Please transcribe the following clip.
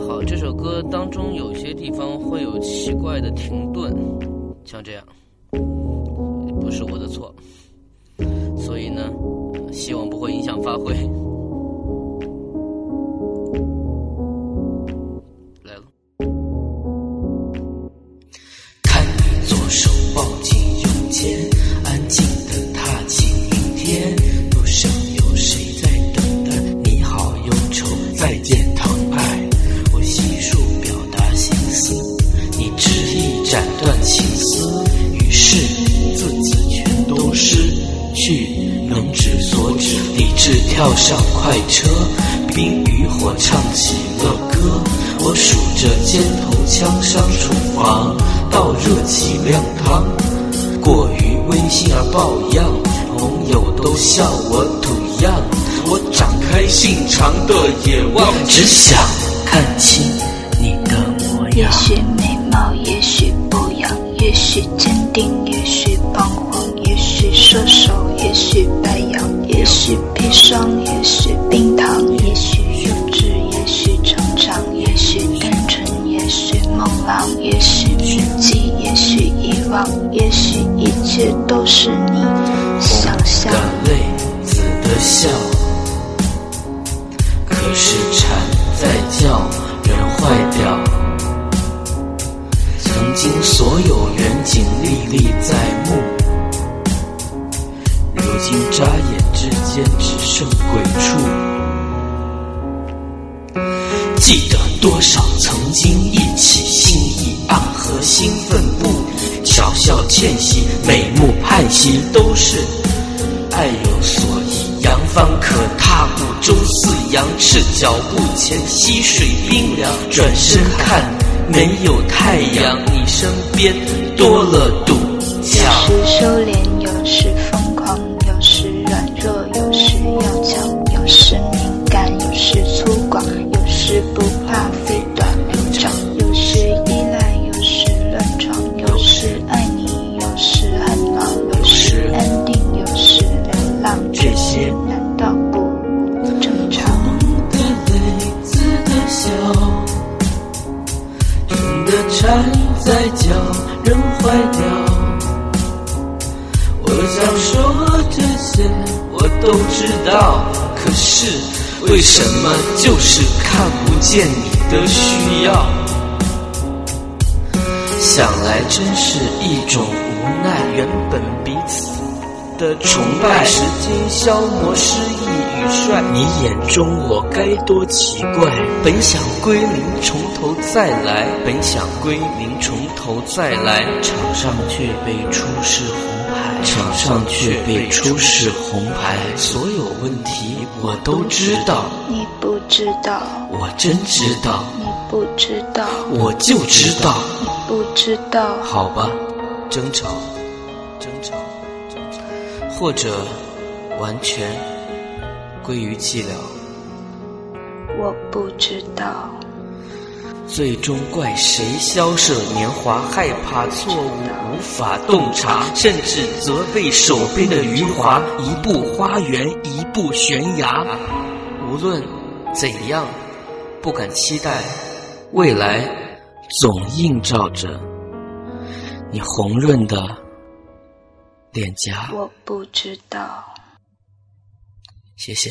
好，这首歌当中有些地方会有奇怪的停顿，像这样，不是我的错，所以呢，希望不会影响发挥。跳上快车，冰与火唱起了歌。我数着肩头枪伤厨房，倒热起凉汤。过于温馨而抱恙，朋友都笑我土样。我展开心肠的野望，只想看清你的模样。也许美貌，也许不样，也许坚定，也许彷徨，也许射手，也许白羊，也许霜，也许冰糖，也许幼稚，也许成长，也许单纯，也许梦浪，也许铭记，也许遗忘，也许一切都是你想象的。泪，紫的笑。可是蝉在叫，人坏掉。曾经所有远景记得多少曾经一起心意暗合兴奋不已，巧笑倩兮，美目盼兮，都是爱有所依。扬帆可踏步，周四洋，赤脚步前溪水冰凉。转身看，没有太阳，你身边多了堵想说这些我都知道，可是为什么就是看不见你的需要？想来真是一种无奈，原本彼此的崇拜，时间消磨诗意与帅。你眼中我该多奇怪？本想归零，从头再来，本想归零，从头再来，场上却被出示红牌，场上却被出示红牌。所有问题我都知道，你不知道，我真知道，你不知道，我就知道。你不知道。好吧，争吵，争吵，或者完全归于寂寥。我不知道。最终怪谁萧瑟年华，害怕错误无法洞察，甚至责备手边的余华。一步花园，一步悬崖。无论怎样，不敢期待未来，总映照着你红润的脸颊。我不知道。谢谢。